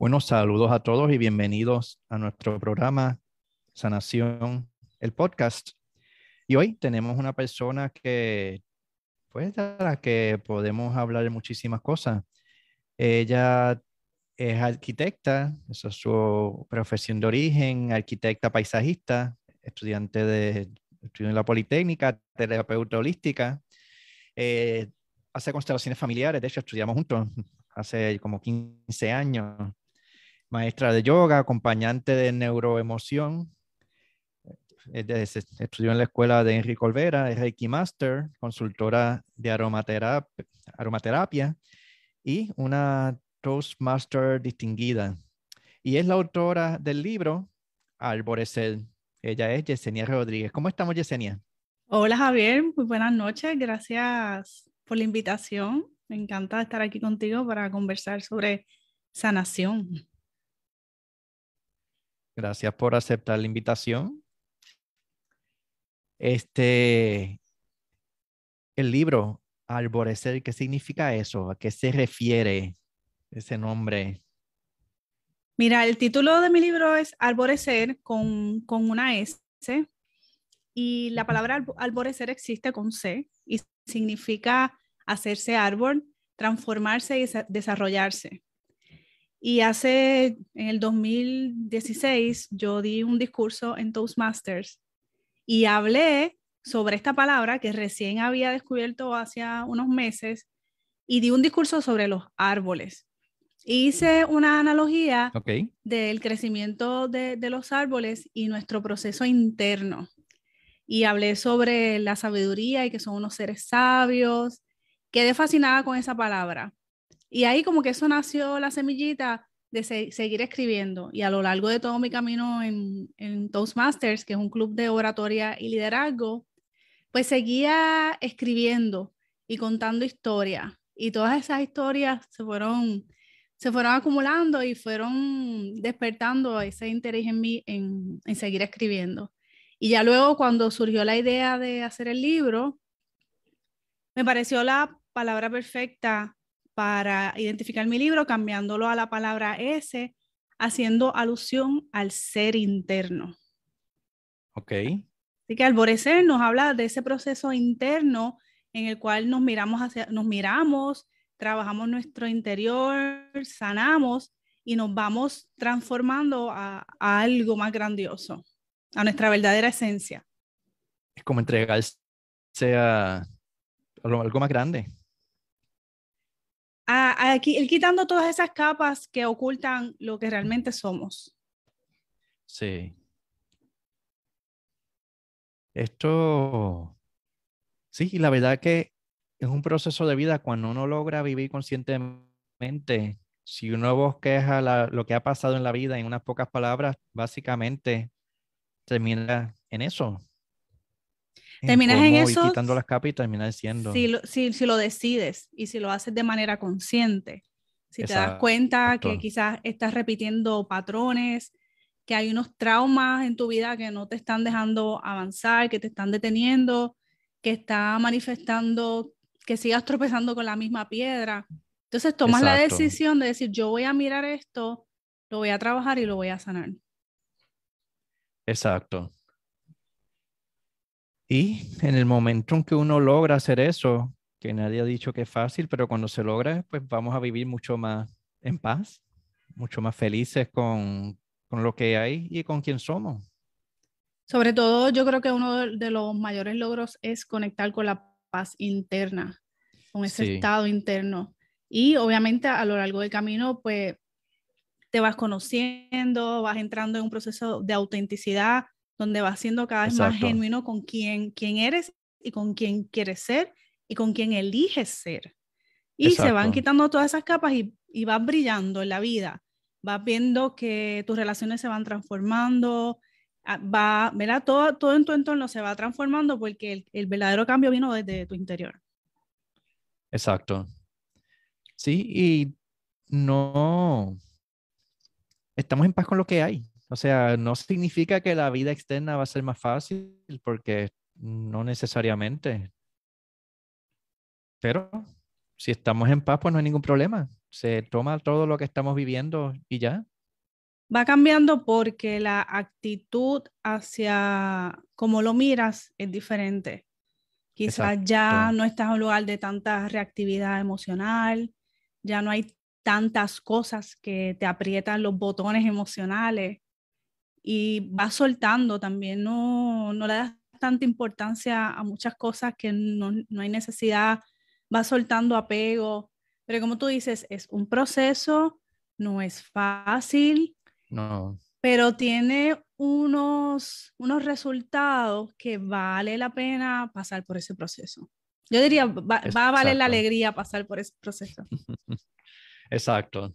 Buenos saludos a todos y bienvenidos a nuestro programa Sanación, el podcast. Y hoy tenemos una persona que, pues, de la que podemos hablar de muchísimas cosas. Ella es arquitecta, esa es su profesión de origen, arquitecta paisajista, estudiante de estudio en la Politécnica, terapeuta holística, eh, hace constelaciones familiares, de hecho estudiamos juntos hace como 15 años, maestra de yoga, acompañante de neuroemoción, estudió en la escuela de Enrique Olvera, es Reiki Master, consultora de aromaterapia, aromaterapia y una Toastmaster distinguida. Y es la autora del libro Arborecer. Ella es Yesenia Rodríguez. ¿Cómo estamos, Yesenia? Hola, Javier. Muy buenas noches. Gracias por la invitación. Me encanta estar aquí contigo para conversar sobre sanación. Gracias por aceptar la invitación. Este, el libro Arborecer, ¿qué significa eso? ¿A qué se refiere ese nombre? Mira, el título de mi libro es Arborecer con, con una S y la palabra arborecer existe con C y significa hacerse árbol, transformarse y desarrollarse. Y hace, en el 2016, yo di un discurso en Toastmasters y hablé sobre esta palabra que recién había descubierto hace unos meses y di un discurso sobre los árboles. Hice una analogía del crecimiento de, de, los árboles y nuestro proceso interno. Y hablé sobre la sabiduría y que son unos seres sabios. Quedé fascinada con esa palabra. Y ahí como que eso nació la semillita de seguir escribiendo. Y a lo largo de todo mi camino en, en Toastmasters, que es un club de oratoria y liderazgo, pues seguía escribiendo y contando historias. Y todas esas historias se fueron, se fueron acumulando y fueron despertando ese interés en mí en, en seguir escribiendo. Y ya luego cuando surgió la idea de hacer el libro, me pareció la palabra perfecta para identificar mi libro, cambiándolo a la palabra S, haciendo alusión al ser interno. Ok. Así que Alborecer nos habla de ese proceso interno en el cual nos miramos, hacia, nos miramos, trabajamos nuestro interior, sanamos y nos vamos transformando a, algo más grandioso, a nuestra verdadera esencia. Es como entregarse a algo más grande a, ir quitando todas esas capas que ocultan lo que realmente somos. Sí. Esto, sí, la verdad que es un proceso de vida cuando uno logra vivir conscientemente. Si uno bosqueja lo que ha pasado en la vida en unas pocas palabras, básicamente termina en eso, Terminas en eso. quitando las capas y terminas siendo. Si lo, si, si lo decides y si lo haces de manera consciente. Si te das cuenta que quizás estás repitiendo patrones, que hay unos traumas en tu vida que no te están dejando avanzar, que te están deteniendo, que está manifestando que sigas tropezando con la misma piedra. Entonces tomas la decisión de decir, yo voy a mirar esto, lo voy a trabajar y lo voy a sanar. Exacto. Y en el momento en que uno logra hacer eso, que nadie ha dicho que es fácil, pero cuando se logra, pues vamos a vivir mucho más en paz, mucho más felices con, con lo que hay y con quién somos. Sobre todo, yo creo que uno de los mayores logros es conectar con la paz interna, con ese estado interno. Y obviamente a lo largo del camino, pues te vas conociendo, vas entrando en un proceso de autenticidad, donde vas siendo cada vez más genuino con quién, quién eres y con quién quieres ser y con quién eliges ser. Y se van quitando todas esas capas y, y vas brillando en la vida. Vas viendo que tus relaciones se van transformando, ah, va, ¿verdad? Todo, todo en tu entorno se va transformando porque el, el verdadero cambio vino desde tu interior. Exacto. Sí, y no estamos en paz con lo que hay. O sea, no significa que la vida externa va a ser más fácil, porque no necesariamente. Pero si estamos en paz, pues no hay ningún problema. Se toma todo lo que estamos viviendo y ya. Va cambiando porque la actitud hacia cómo lo miras es diferente. Quizás ya no estás en un lugar de tanta reactividad emocional, ya no hay tantas cosas que te aprietan los botones emocionales y vas soltando también, no, no le das tanta importancia a muchas cosas que no, no hay necesidad, vas soltando apego, pero como tú dices, es un proceso, no es fácil, no. pero tiene unos, unos resultados que vale la pena pasar por ese proceso. Yo diría, va, a valer la alegría pasar por ese proceso. Exacto.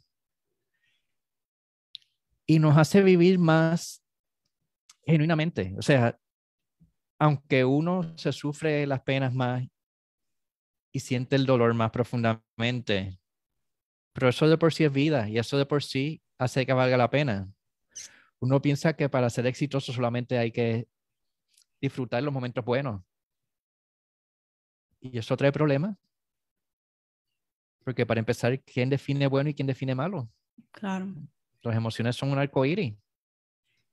Y nos hace vivir más genuinamente. O sea, aunque uno se sufre las penas más y siente el dolor más profundamente, pero eso de por sí es vida y eso de por sí hace que valga la pena. Uno piensa que para ser exitoso solamente hay que disfrutar los momentos buenos. Y eso trae problemas. Porque para empezar, ¿quién define bueno y quién define malo? Claro. Las emociones son un arco iris.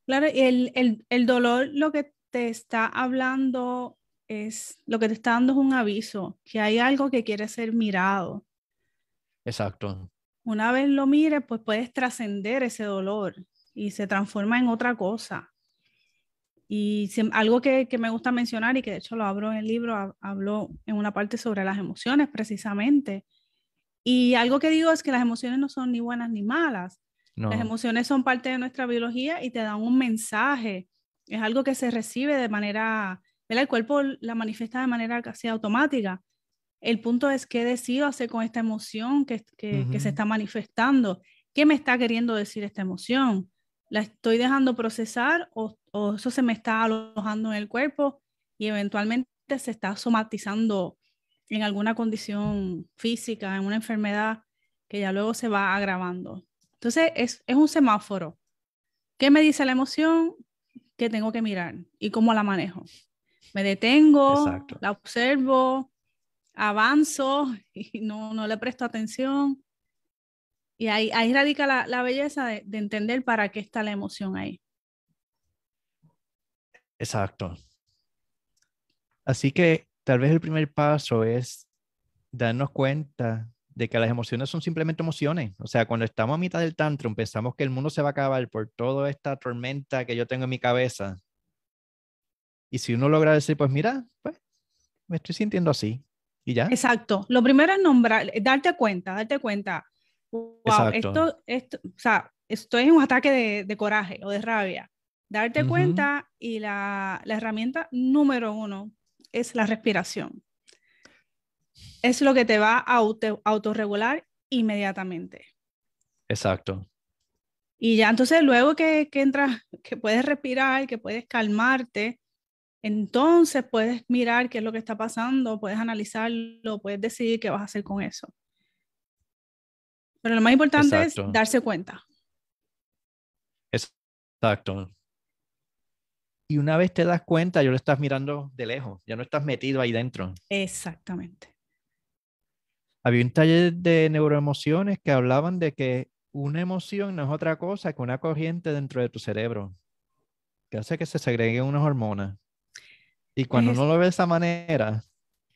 Claro, y el, el, el dolor lo que te está hablando es, lo que te está dando es un aviso, que hay algo que quiere ser mirado. Exacto. Una vez lo mires, pues puedes trascender ese dolor y se transforma en otra cosa. Y algo que, que, me gusta mencionar y que de hecho lo hablo en el libro, hablo en una parte sobre las emociones precisamente. Y algo que digo es que las emociones no son ni buenas ni malas. Las emociones son parte de nuestra biología y te dan un mensaje. Es algo que se recibe de manera, el cuerpo la manifiesta de manera casi automática. El punto es qué decido hacer con esta emoción que, que, que se está manifestando. ¿Qué me está queriendo decir esta emoción? ¿La estoy dejando procesar o, o eso se me está alojando en el cuerpo y eventualmente se está somatizando en alguna condición física, en una enfermedad que ya luego se va agravando? Entonces, es, es un semáforo. ¿Qué me dice la emoción? ¿Qué tengo que mirar? ¿Y cómo la manejo? Me detengo, la observo, avanzo y no, no le presto atención. Y ahí, ahí radica la, la belleza de, de, entender para qué está la emoción ahí. Exacto. Así que tal vez el primer paso es darnos cuenta de que las emociones son simplemente emociones. O sea, cuando estamos a mitad del tantrum, pensamos que el mundo se va a acabar por toda esta tormenta que yo tengo en mi cabeza. Y si uno logra decir, pues mira, pues me estoy sintiendo así. Y ya. Exacto. Lo primero es nombrar, darte cuenta, darte cuenta. Wow, esto, esto, o sea, esto es un ataque de, de coraje o de rabia. Darte cuenta y la, la herramienta número uno es la respiración es lo que te va a auto, autorregular inmediatamente. Exacto. Y ya entonces luego que, que entras, que puedes respirar, que puedes calmarte, entonces puedes mirar qué es lo que está pasando, puedes analizarlo, puedes decidir qué vas a hacer con eso. Pero lo más importante es darse cuenta. Exacto. Y una vez te das cuenta, yo lo estás mirando de lejos, ya no estás metido ahí dentro. Exactamente había un taller de neuroemociones que hablaban de que una emoción no es otra cosa que una corriente dentro de tu cerebro que hace que se segreguen unas hormonas. Y cuando uno lo ve de esa manera,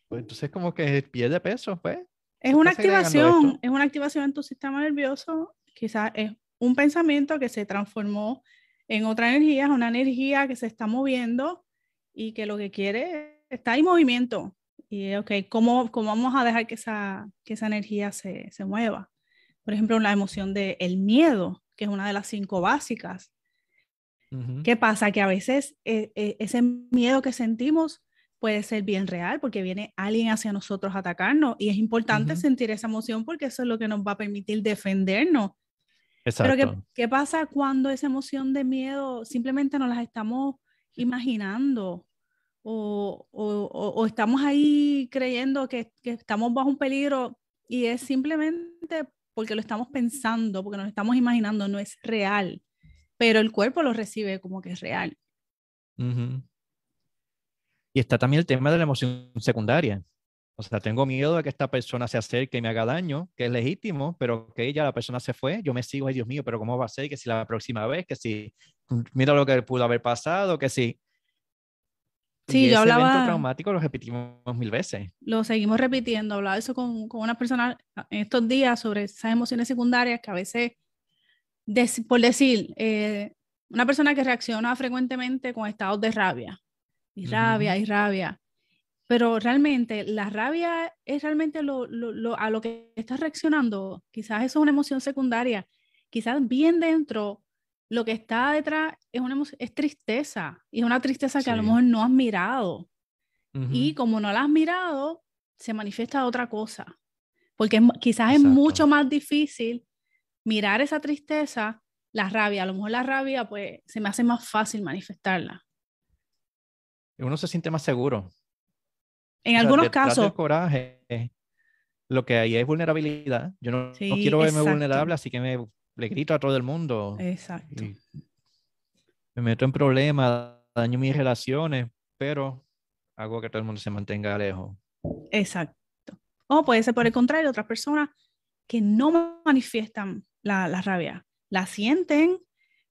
pues entonces como que pierde peso, pues. Es una activación, es una activación en tu sistema nervioso, quizás es un pensamiento que se transformó en otra energía, es una energía que se está moviendo y que lo que quiere está en movimiento y, ok, ¿cómo, ¿cómo, vamos a dejar que esa, que esa energía se, se mueva? Por ejemplo, la emoción del el miedo, que es una de las cinco básicas. ¿Qué pasa? Que a veces eh, eh, ese miedo que sentimos puede ser bien real porque viene alguien hacia nosotros a atacarnos y es importante sentir esa emoción porque eso es lo que nos va a permitir defendernos. Exacto. Pero ¿qué, ¿qué, pasa cuando esa emoción de miedo simplemente nos la estamos imaginando o, o, o estamos ahí creyendo que, que, estamos bajo un peligro y es simplemente porque lo estamos pensando, porque nos estamos imaginando, no es real, pero el cuerpo lo recibe como que es real. Y está también el tema de la emoción secundaria, O sea, tengo miedo de que esta persona se acerque y me haga daño, que es legítimo, pero que ella, la persona se fue, yo me sigo, ay Dios mío, pero ¿cómo va a ser? Que si la próxima vez, que si, mira lo que pudo haber pasado, que si. Sí, yo hablaba. Evento traumático lo repetimos mil veces. Lo seguimos repitiendo. Hablaba eso con, con una persona en estos días sobre esas emociones secundarias que a veces, por decir, eh, una persona que reacciona frecuentemente con estados de rabia, y rabia, y rabia pero realmente la rabia es realmente lo, lo, a lo que estás reaccionando. Quizás eso es una emoción secundaria. Quizás bien dentro lo que está detrás es, una es tristeza. Y es una tristeza que a lo mejor no has mirado. Y como no la has mirado, se manifiesta otra cosa. Porque quizás es mucho más difícil mirar esa tristeza, la rabia. A lo mejor la rabia, pues, se me hace más fácil manifestarla. Uno se siente más seguro en algunos casos. coraje, lo que hay es vulnerabilidad. Yo no, quiero verme vulnerable, así que me le grito a todo el mundo. Exacto. Me meto en problemas, daño mis relaciones, pero hago que todo el mundo se mantenga lejos. Exacto. O puede ser por el contrario, otras personas que no manifiestan la, la rabia, la sienten,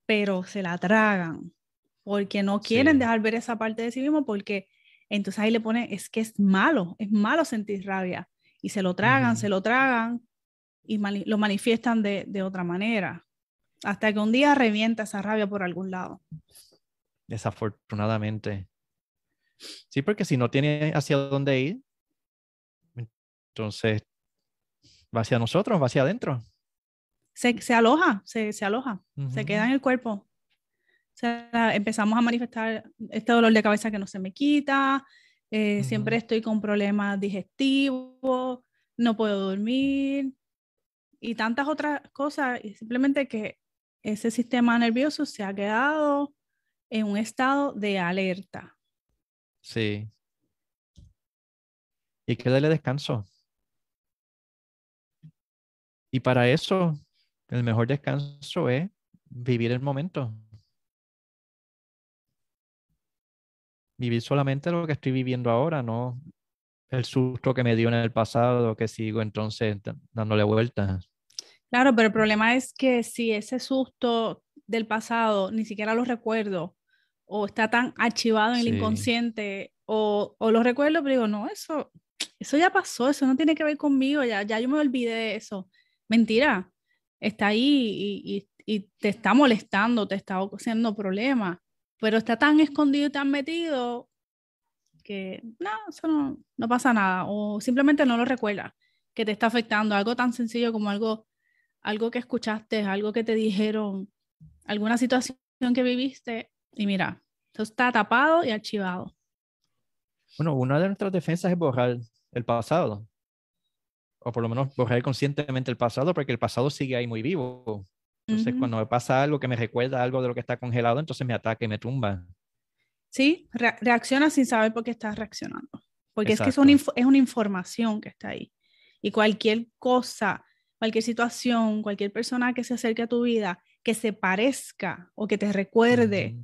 pero se la tragan, porque no quieren dejar ver esa parte de sí mismo, porque entonces ahí le pone, es que es malo, es malo sentir rabia. Y se lo tragan, se lo tragan y lo manifiestan de, de, otra manera. Hasta que un día revienta esa rabia por algún lado. Desafortunadamente. Sí, porque si no tiene hacia dónde ir, entonces va hacia nosotros, va hacia adentro. Se, se aloja, se, se aloja, se queda en el cuerpo. O sea, empezamos a manifestar este dolor de cabeza que no se me quita, eh, siempre estoy con problemas digestivos, no puedo dormir y tantas otras cosas, y simplemente que ese sistema nervioso se ha quedado en un estado de alerta. Sí. Y que darle descanso. Y para eso, el mejor descanso es vivir el momento. vivir solamente lo que estoy viviendo ahora, no el susto que me dio en el pasado, que sigo entonces dándole vueltas. Claro, pero el problema es que si ese susto del pasado ni siquiera lo recuerdo o está tan archivado en el inconsciente o, o, lo recuerdo, pero digo, no, eso, eso ya pasó, eso no tiene que ver conmigo, ya, ya yo me olvidé de eso. Mentira, está ahí y, y, y te está molestando, te está haciendo problemas pero está tan escondido y tan metido que no, eso no, no pasa nada o simplemente no lo recuerda que te está afectando, algo tan sencillo como algo, algo que escuchaste, algo que te dijeron, alguna situación que viviste y mira, eso está tapado y archivado. Bueno, una de nuestras defensas es borrar el pasado, o por lo menos borrar conscientemente el pasado, porque el pasado sigue ahí muy vivo. Entonces, cuando me pasa algo que me recuerda algo de lo que está congelado, entonces me ataca y me tumba. Sí, reacciona sin saber por qué estás reaccionando. Porque es que es una, es una información que está ahí. Y cualquier cosa, cualquier situación, cualquier persona que se acerque a tu vida, que se parezca o que te recuerde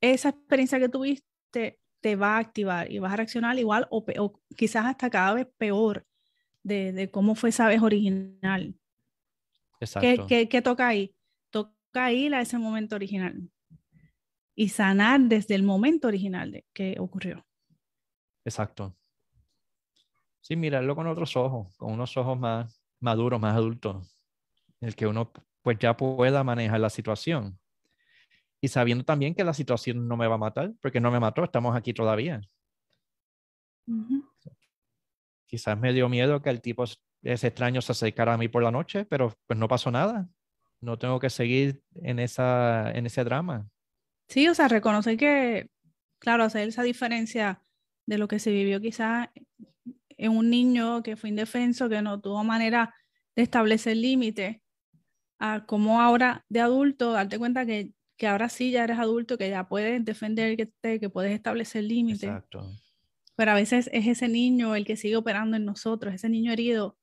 esa experiencia que tuviste, te va a activar y vas a reaccionar igual o, o quizás hasta cada vez peor de, de, cómo fue esa vez original. Exacto. ¿Qué, qué, qué toca ahí? ir a ese momento original y sanar desde el momento original de que ocurrió. Exacto. Sí, mirarlo con otros ojos, con unos ojos más maduros, más adultos, en el que uno pues ya pueda manejar la situación. Y sabiendo también que la situación no me va a matar, porque no me mató, estamos aquí todavía. Quizás me dio miedo que el tipo ese extraño se acercara a mí por la noche, pero pues no pasó nada no tengo que seguir en, esa, en ese drama. Sí, o sea, reconocer que, claro, hacer esa diferencia de lo que se vivió quizás en un niño que fue indefenso, que no tuvo manera de establecer límites, a como ahora de adulto, darte cuenta que, que, ahora sí ya eres adulto, que ya puedes defender, que, que puedes establecer límites. Exacto. Pero a veces es ese niño el que sigue operando en nosotros, ese niño herido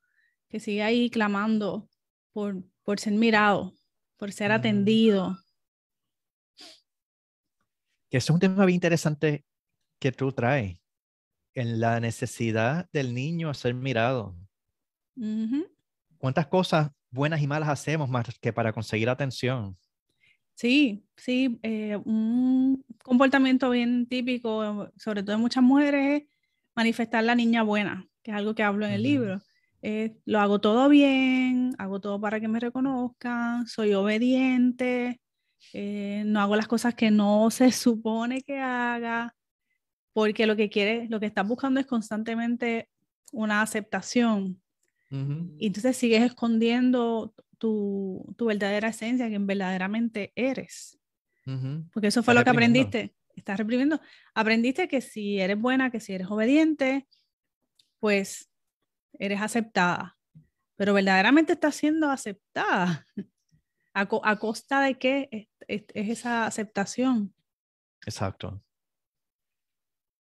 que sigue ahí clamando por, por ser mirado, por ser atendido. Que es un tema bien interesante que tú traes. En la necesidad del niño a ser mirado. ¿Cuántas cosas buenas y malas hacemos más que para conseguir atención? Sí, sí, eh, un comportamiento bien típico, sobre todo en muchas mujeres, es manifestar la niña buena, que es algo que hablo en el libro. lo hago todo bien, hago todo para que me reconozcan, soy obediente, eh, no hago las cosas que no se supone que haga, porque lo que quiere, lo que estás buscando es constantemente una aceptación. Y entonces sigues escondiendo tu, tu, verdadera esencia, quien verdaderamente eres. Porque eso fue lo que aprendiste. Estás reprimiendo. Aprendiste que si eres buena, que si eres obediente, pues eres aceptada. Pero verdaderamente estás siendo aceptada. ¿A, costa de qué es, esa aceptación? Exacto.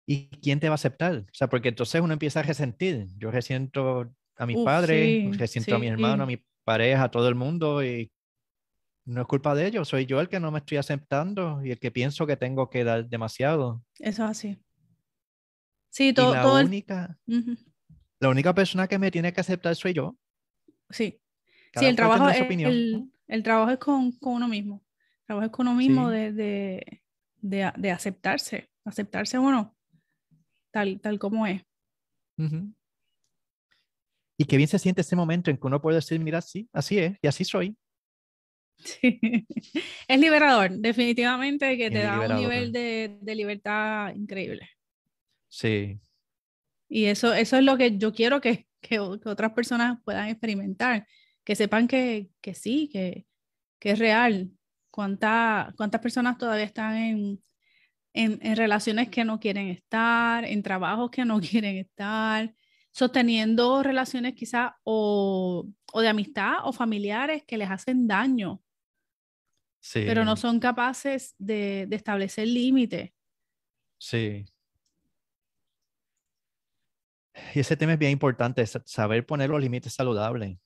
¿Y quién te va a aceptar? O sea, porque entonces uno empieza a resentir. Yo resiento a mi padre, resiento a mi hermano, a mi pareja, a todo el mundo y no es culpa de ellos, soy yo el que no me estoy aceptando y el que pienso que tengo que dar demasiado. Eso es así. Sí, todo. la, única, la única persona que me tiene que aceptar soy yo. Sí. sí, el trabajo, es, el, el trabajo es con, uno mismo. El trabajo es con uno mismo de, de, aceptarse, aceptarse uno tal, tal como es. Y qué bien se siente ese momento en que uno puede decir, mira, sí, así es, y así soy. Sí. Es liberador, definitivamente, que te da un nivel de, de, libertad increíble. Sí. Y eso, eso es lo que yo quiero que, que, otras personas puedan experimentar, que sepan que, que sí, que, que es real. ¿Cuánta, ¿Cuántas personas todavía están en, en, en, relaciones que no quieren estar, en trabajos que no quieren estar, sosteniendo relaciones quizás o, o, de amistad o familiares que les hacen daño, sí. pero no son capaces de, de establecer límites. Sí. Y ese tema es bien importante, saber poner los límites saludables.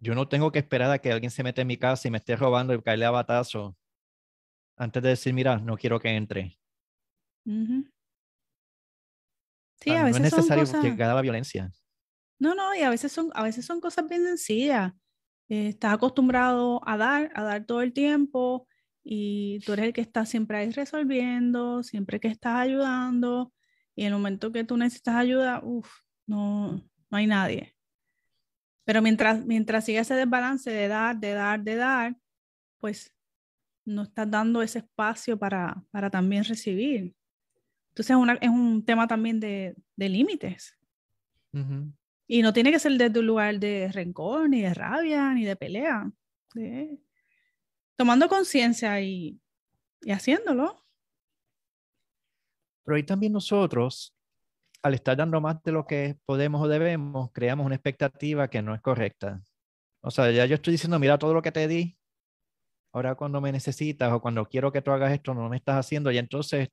Yo no tengo que esperar a que alguien se meta en mi casa y me esté robando y caerle a batazo antes de decir, mira, no quiero que entre. Sí, a veces no es necesario son llegar a la violencia. No, no, y a veces son, a veces son cosas bien sencillas. Eh, estás acostumbrado a dar, a dar todo el tiempo y tú eres el que está siempre ahí resolviendo, siempre que estás ayudando y en el momento que tú necesitas ayuda, uff, no, no hay nadie. Pero mientras, mientras sigue ese desbalance de dar, de dar, de dar, pues no estás dando ese espacio para, para también recibir. Entonces es, un tema también de, límites. Y no tiene que ser desde un lugar de rencor, ni de rabia, ni de pelea. tomando conciencia y, y haciéndolo. Pero ahí también nosotros, al estar dando más de lo que podemos o debemos, creamos una expectativa que no es correcta. O sea, ya yo estoy diciendo, mira todo lo que te di, ahora cuando me necesitas o cuando quiero que tú hagas esto, no me estás haciendo, y entonces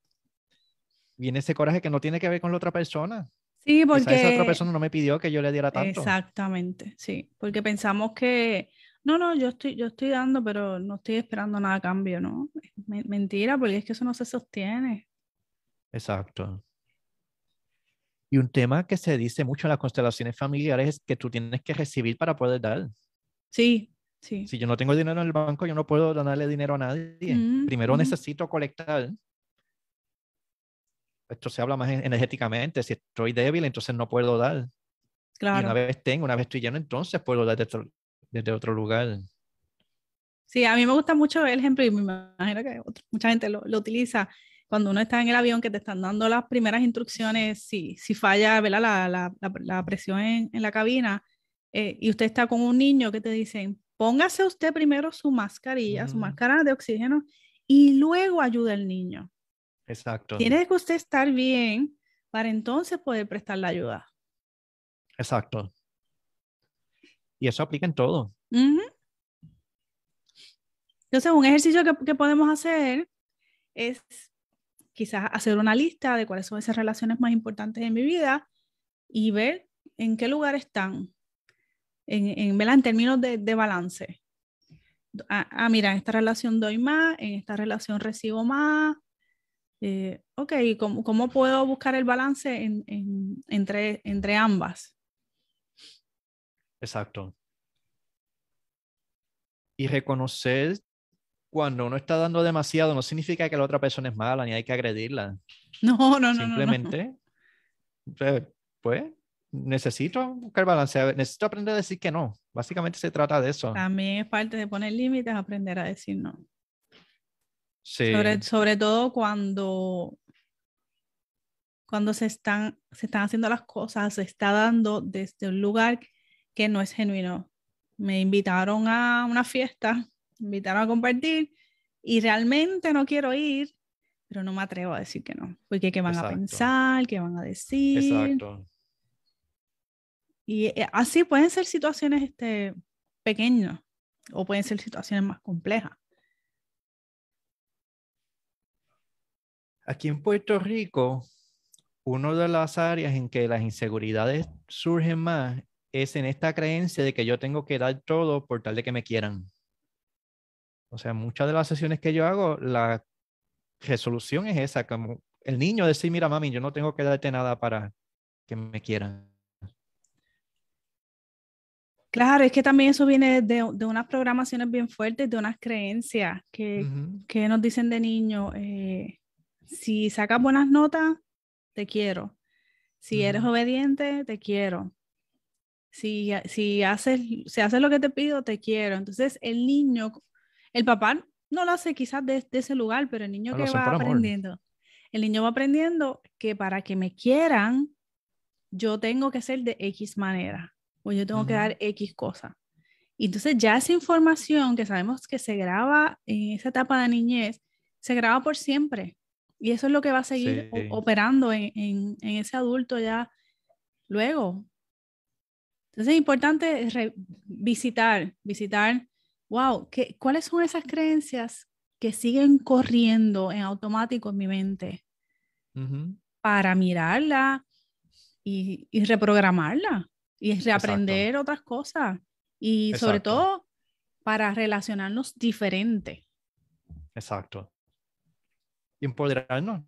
viene ese coraje que no tiene que ver con la otra persona. Sí, porque esa otra persona no me pidió que yo le diera tanto. Exactamente, sí, porque pensamos que no, no, yo estoy, yo estoy dando, pero no estoy esperando nada a cambio, ¿no? Mentira, porque es que eso no se sostiene. Exacto. Y un tema que se dice mucho en las constelaciones familiares es que tú tienes que recibir para poder dar. Sí, sí. Si yo no tengo dinero en el banco, yo no puedo donarle dinero a nadie. Mm, Primero necesito colectar esto se habla más energéticamente. Si estoy débil, entonces no puedo dar. Claro. Y una vez tengo, una vez estoy lleno, entonces puedo dar desde otro, lugar. Sí, a mí me gusta mucho el ejemplo y me imagino que mucha gente lo, lo, utiliza. Cuando uno está en el avión que te están dando las primeras instrucciones, si, si falla La, la, la, presión en, en, la cabina eh, y usted está con un niño que te dicen, póngase usted primero su mascarilla, su máscara de oxígeno y luego ayuda al niño. Exacto. Tiene que usted estar bien para entonces poder prestar la ayuda. Exacto. Y eso aplica en todo. Entonces, un ejercicio que, que, podemos hacer es quizás hacer una lista de cuáles son esas relaciones más importantes en mi vida y ver en qué lugar están, en, en, en términos de, de balance. Ah, ah, mira, en esta relación doy más, en esta relación recibo más, eh, ok, ¿cómo, ¿cómo, puedo buscar el balance en, en, entre, entre ambas? Exacto. Y reconocer cuando uno está dando demasiado no significa que la otra persona es mala ni hay que agredirla. No, no, no. Simplemente, no, pues, necesito buscar balance, necesito aprender a decir que no. Básicamente se trata de eso. También es parte de poner límites, aprender a decir no. Sí. Sobre, sobre todo cuando, cuando se están, se están haciendo las cosas, se está dando desde un lugar que no es genuino. Me invitaron a una fiesta, me invitaron a compartir y realmente no quiero ir, pero no me atrevo a decir que no, porque qué van a pensar, qué van a decir. Exacto. Y eh, así pueden ser situaciones este, pequeñas o pueden ser situaciones más complejas. Aquí en Puerto Rico, una de las áreas en que las inseguridades surgen más es en esta creencia de que yo tengo que dar todo por tal de que me quieran. O sea, muchas de las sesiones que yo hago, la resolución es esa, como el niño decir, mira mami, yo no tengo que darte nada para que me quieran. Claro, es que también eso viene de, de unas programaciones bien fuertes, de unas creencias que, que nos dicen de niño, eh, si sacas buenas notas, te quiero. Si eres obediente, te quiero. Si, si, haces, si haces lo que te pido, te quiero. Entonces, el niño, el papá no lo hace quizás de, ese lugar, pero el niño que va aprendiendo, el niño va aprendiendo que para que me quieran, yo tengo que ser de X manera, o yo tengo que dar X cosa. Y entonces ya esa información que sabemos que se graba en esa etapa de niñez, se graba por siempre. Y eso es lo que va a seguir operando en, en, ese adulto ya luego. Entonces es importante visitar, visitar, wow, ¿qué, ¿cuáles son esas creencias que siguen corriendo en automático en mi mente? Para mirarla y, y, reprogramarla y reaprender otras cosas. Y sobre todo para relacionarnos diferente. Exacto empoderarnos.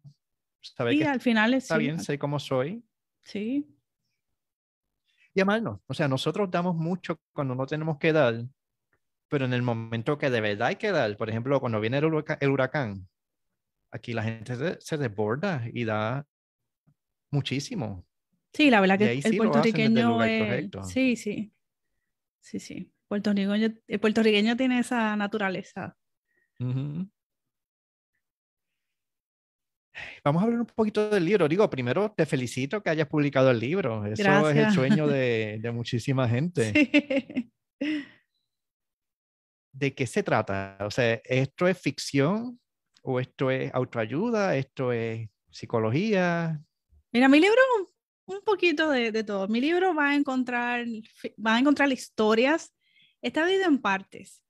Saber sí, que al final está bien, sé cómo soy. Sí. Y amarnos. O sea, nosotros damos mucho cuando no tenemos que dar, pero en el momento que de verdad hay que dar, por ejemplo, cuando viene el huracán, aquí la gente se, desborda y da muchísimo. Sí, la verdad que el puertorriqueño Sí, sí. Sí, sí. Puertorriqueño, el puertorriqueño tiene esa naturaleza. Vamos a hablar un poquito del libro. Digo, primero te felicito que hayas publicado el libro. Eso es el sueño de, de muchísima gente. ¿De qué se trata? O sea, ¿esto es ficción o esto es autoayuda? ¿Esto es psicología? Mira, mi libro un poquito de, todo. Mi libro va a encontrar, va a encontrar historias. Está dividido en partes.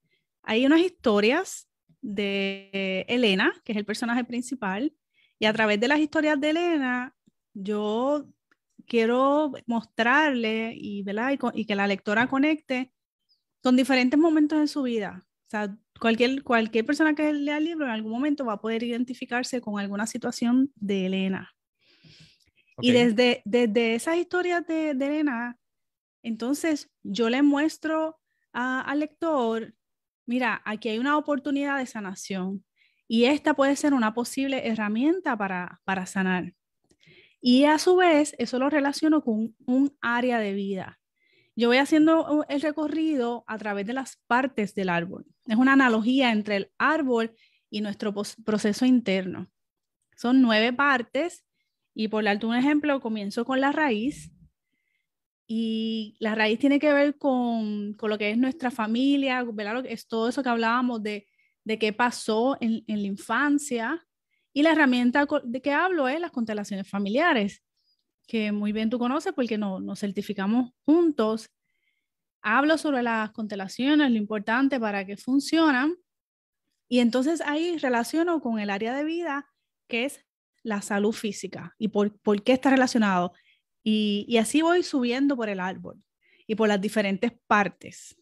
Hay unas historias de Elena, que es el personaje principal, y a través de las historias de Elena, yo quiero mostrarle y, y, que la lectora conecte con diferentes momentos en su vida. O sea, cualquier, cualquier persona que lea el libro en algún momento va a poder identificarse con alguna situación de Elena. Y desde, desde esas historias de, Elena, entonces yo le muestro al lector, mira, aquí hay una oportunidad de sanación. Y esta puede ser una posible herramienta para, para sanar. Y a su vez, eso lo relaciono con un área de vida. Yo voy haciendo el recorrido a través de las partes del árbol. Es una analogía entre el árbol y nuestro proceso interno. Son nueve partes y por darte un ejemplo, comienzo con la raíz. Y la raíz tiene que ver con, con lo que es nuestra familia, ¿verdad? Es todo eso que hablábamos de de qué pasó en, la infancia. Y la herramienta de que hablo es las constelaciones familiares, que muy bien tú conoces porque no, nos certificamos juntos. Hablo sobre las constelaciones, lo importante para que funcionan. Y entonces ahí relaciono con el área de vida, que es la salud física y por, por qué está relacionado. Y, y así voy subiendo por el árbol y por las diferentes partes.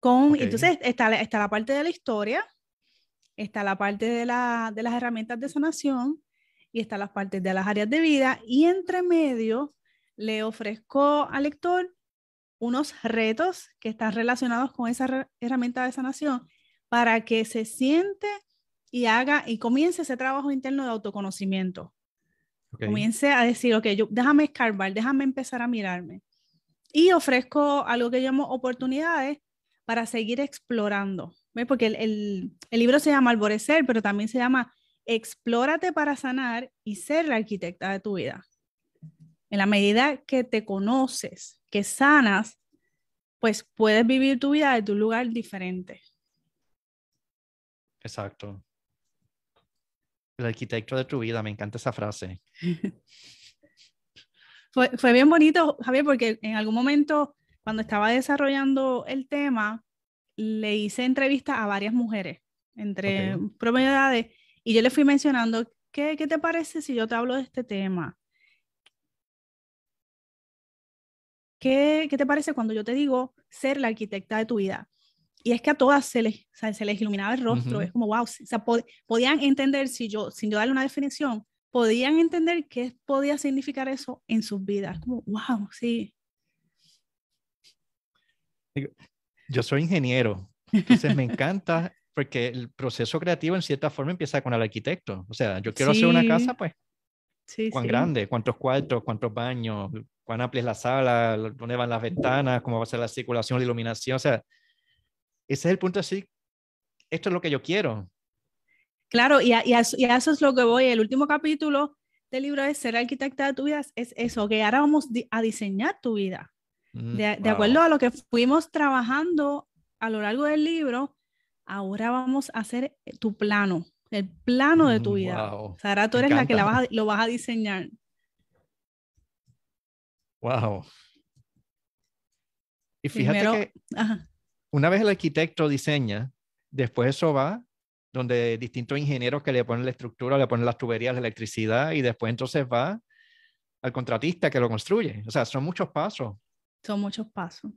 Con, Entonces está, está la parte de la historia está la parte de, la, de las herramientas de sanación y está las partes de las áreas de vida y entre medio le ofrezco al lector unos retos que están relacionados con esa herramienta de sanación para que se siente y haga y comience ese trabajo interno de autoconocimiento. Comience a decir, ok, yo, déjame escarbar, déjame empezar a mirarme. Y ofrezco algo que llamo oportunidades para seguir explorando. ¿Ves? Porque el, el, el libro se llama Alborecer, pero también se llama Explórate para sanar y ser la arquitecta de tu vida. En la medida que te conoces, que sanas, pues puedes vivir tu vida desde un lugar diferente. Exacto. El arquitecto de tu vida, me encanta esa frase. fue, fue bien bonito, Javier, porque en algún momento, cuando estaba desarrollando el tema, le hice entrevista a varias mujeres entre okay. promedio edades y yo le fui mencionando, ¿qué, ¿qué te parece si yo te hablo de este tema? ¿Qué, ¿Qué, te parece cuando yo te digo ser la arquitecta de tu vida? Y es que a todas se les, o sea, se les iluminaba el rostro, uh -huh. es como, wow, o sea, pod podían entender, si yo, sin yo darle una definición, podían entender qué podía significar eso en sus vidas, como, wow, sí. Yo soy ingeniero, entonces me encanta porque el proceso creativo en cierta forma empieza con el arquitecto. O sea, yo quiero sí. hacer una casa, pues, sí, cuán sí. grande, cuántos cuartos, cuántos baños, cuán amplia es la sala, dónde van las ventanas, cómo va a ser la circulación, la iluminación. O sea, ese es el punto así. Esto es lo que yo quiero. Claro, y a, y, a, y a, eso es lo que voy. El último capítulo del libro es Ser arquitecta de tu vida, es eso, que ahora vamos a diseñar tu vida. Mm, de, acuerdo a lo que fuimos trabajando a lo largo del libro, ahora vamos a hacer tu plano, el plano de tu vida. Wow. O sea, ahora tú eres la que la vas a, lo vas a diseñar. Wow. Y fíjate Primero, que ajá. Una vez el arquitecto diseña, después eso va donde distintos ingenieros que le ponen la estructura, le ponen las tuberías, la electricidad y después entonces va al contratista que lo construye. O sea, son muchos pasos. Son muchos pasos.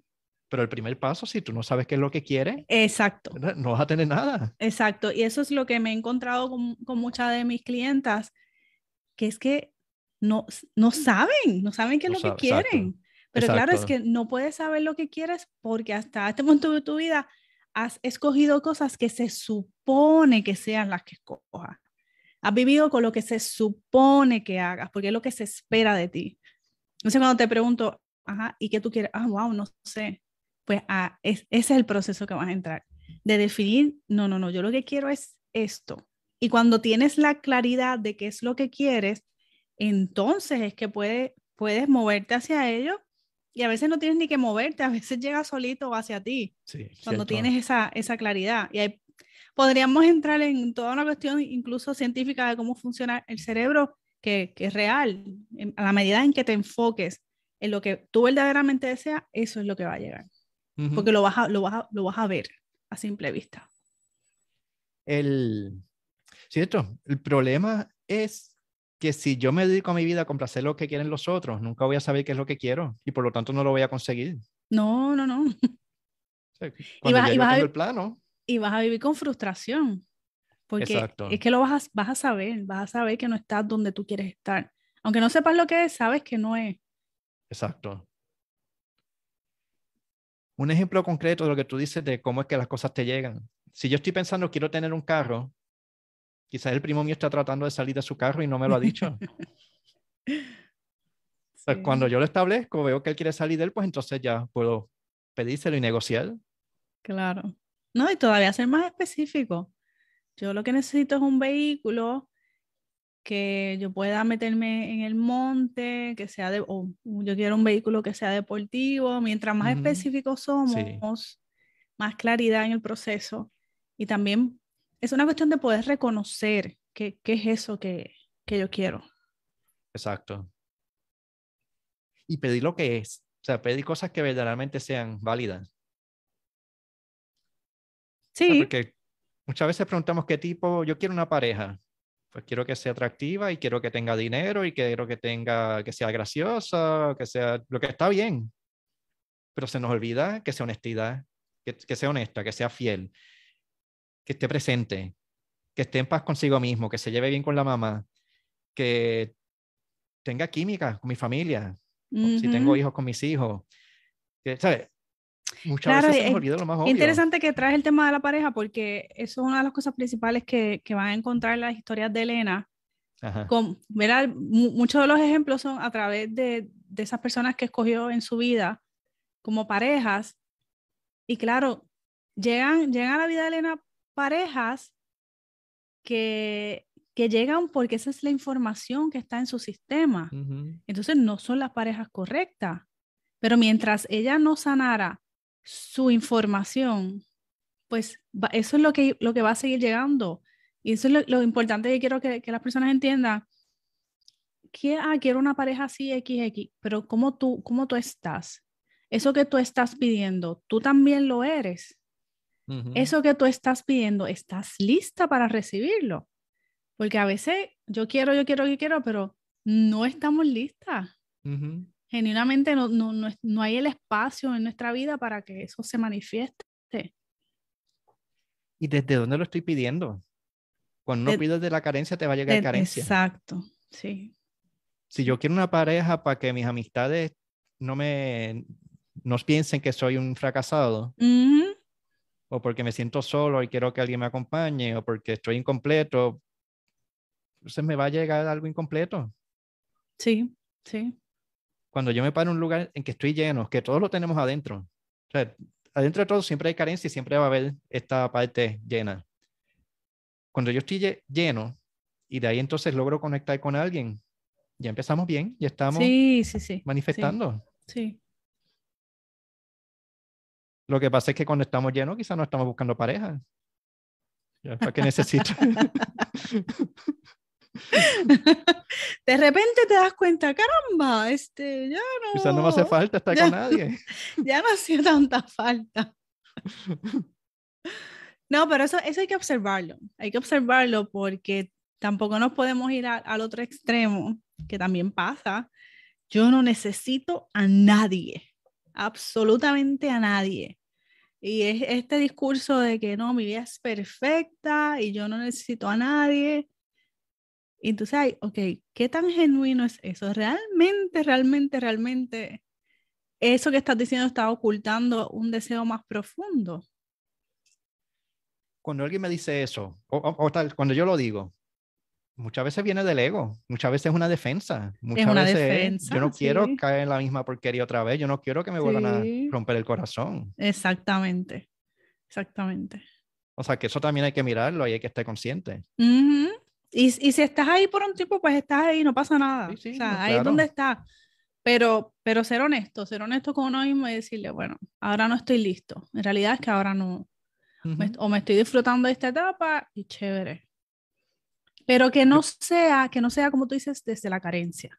Pero el primer paso, si tú no sabes qué es lo que quieres, exacto. no vas a tener nada. Exacto. Y eso es lo que me he encontrado con, con muchas de mis clientas, que es que no, no saben, no saben qué es no lo sabe, que quieren. Exacto. Pero exacto. claro, es que no puedes saber lo que quieres porque hasta este momento de tu vida has escogido cosas que se supone que sean las que escojas. Has vivido con lo que se supone que hagas, porque es lo que se espera de ti. Entonces, cuando te pregunto, ajá, ¿y qué tú quieres? Ah, wow, no sé. Pues ah, es, ese es el proceso que vas a entrar. De definir, no, no, no, yo lo que quiero es esto. Y cuando tienes la claridad de qué es lo que quieres, entonces es que puede, puedes moverte hacia ello y a veces no tienes ni que moverte, a veces llega solito hacia ti, sí, cuando cierto. tienes esa, esa claridad. Y ahí podríamos entrar en toda una cuestión incluso científica de cómo funciona el cerebro, que, que es real. En, a la medida en que te enfoques en lo que tú verdaderamente deseas, eso es lo que va a llegar. Uh -huh. Porque lo vas, a, lo, vas a, lo vas a ver a simple vista. El, cierto, el problema es que si yo me dedico a mi vida a complacer lo que quieren los otros, nunca voy a saber qué es lo que quiero y por lo tanto no lo voy a conseguir. No, no, no. Sí, y vas, y vas a, el plano. Y vas a vivir con frustración. Porque Exacto. es que lo vas a, vas a saber, vas a saber que no estás donde tú quieres estar. Aunque no sepas lo que es, sabes que no es. Exacto. Un ejemplo concreto de lo que tú dices de cómo es que las cosas te llegan. Si yo estoy pensando, quiero tener un carro, Quizás el primo mío está tratando de salir de su carro y no me lo ha dicho. sí. Cuando yo lo establezco, veo que él quiere salir de él, pues entonces ya puedo pedírselo y negociar. Claro. No, y todavía ser más específico. Yo lo que necesito es un vehículo que yo pueda meterme en el monte, que sea de, o yo quiero un vehículo que sea deportivo. Mientras más específicos somos, sí. más claridad en el proceso y también es una cuestión de poder reconocer qué, qué es eso que, que yo quiero. Exacto. Y pedir lo que es. O sea, pedir cosas que verdaderamente sean válidas. Sí. O sea, porque muchas veces preguntamos qué tipo, yo quiero una pareja. Pues quiero que sea atractiva y quiero que tenga dinero y quiero que tenga, que sea graciosa, que sea lo que está bien. Pero se nos olvida que sea honestidad, que, que sea honesta, que sea fiel, que esté presente, que esté en paz consigo mismo, que se lleve bien con la mamá, que tenga química con mi familia, si tengo hijos con mis hijos. Que, ¿sabes? Muchas veces se me olvida lo más obvio. Interesante que traes el tema de la pareja porque eso es una de las cosas principales que, que van a encontrar en las historias de Elena. Con, muchos de los ejemplos son a través de, de esas personas que escogió en su vida como parejas. Y claro, llegan, llegan a la vida de Elena parejas que, que llegan porque esa es la información que está en su sistema. Entonces no son las parejas correctas. Pero mientras ella no sanara su información, pues eso es lo que, lo que va a seguir llegando. Y eso es lo, importante que quiero que, que, las personas entiendan. Que, ah, quiero una pareja así, XX, pero ¿cómo tú, ¿cómo tú estás? Eso que tú estás pidiendo, tú también lo eres. Eso que tú estás pidiendo, ¿estás lista para recibirlo? Porque a veces yo quiero, yo quiero, yo quiero, pero no estamos listas genuinamente no, no, no, hay el espacio en nuestra vida para que eso se manifieste. ¿Y desde dónde lo estoy pidiendo? Cuando no pides de la carencia, te va a llegar carencia. Exacto, sí. Si yo quiero una pareja para que mis amistades no me no piensen que soy un fracasado, o porque me siento solo y quiero que alguien me acompañe, o porque estoy incompleto, entonces me va a llegar algo incompleto. Sí, sí cuando yo me paro en un lugar en que estoy lleno, que todos lo tenemos adentro. O sea, adentro de todo siempre hay carencia y siempre va a haber esta parte llena. Cuando yo estoy lleno y de ahí entonces logro conectar con alguien, ya empezamos bien, ya estamos sí, sí, sí, manifestando. Sí. Lo que pasa es que cuando estamos llenos quizás no estamos buscando pareja. ¿Para qué necesito? de repente te das cuenta, caramba, este, ya no. Quizás no me hace falta estar con nadie. Ya no hacía tanta falta. No, pero eso, eso hay que observarlo. Hay que observarlo porque tampoco nos podemos ir al otro extremo, que también pasa. Yo no necesito a nadie, absolutamente a nadie. Y es este discurso de que no, mi vida es perfecta y yo no necesito a nadie. Y entonces hay, ok, ¿qué tan genuino es eso? ¿Realmente, realmente, realmente eso que estás diciendo está ocultando un deseo más profundo? Cuando alguien me dice eso, o, tal, cuando yo lo digo, muchas veces viene del ego, muchas veces es una defensa. Muchas es una veces defensa. Yo no quiero caer en la misma porquería otra vez, yo no quiero que me vuelvan a romper el corazón. Exactamente, exactamente. O sea que eso también hay que mirarlo y hay que estar consciente. Y, y, si estás ahí por un tiempo, pues estás ahí, no pasa nada. o sea, ahí es donde estás. Pero, pero ser honesto, ser honesto con uno mismo y decirle, bueno, ahora no estoy listo. En realidad es que ahora no. o me estoy disfrutando de esta etapa y chévere. Pero que no sea, que no sea como tú dices, desde la carencia.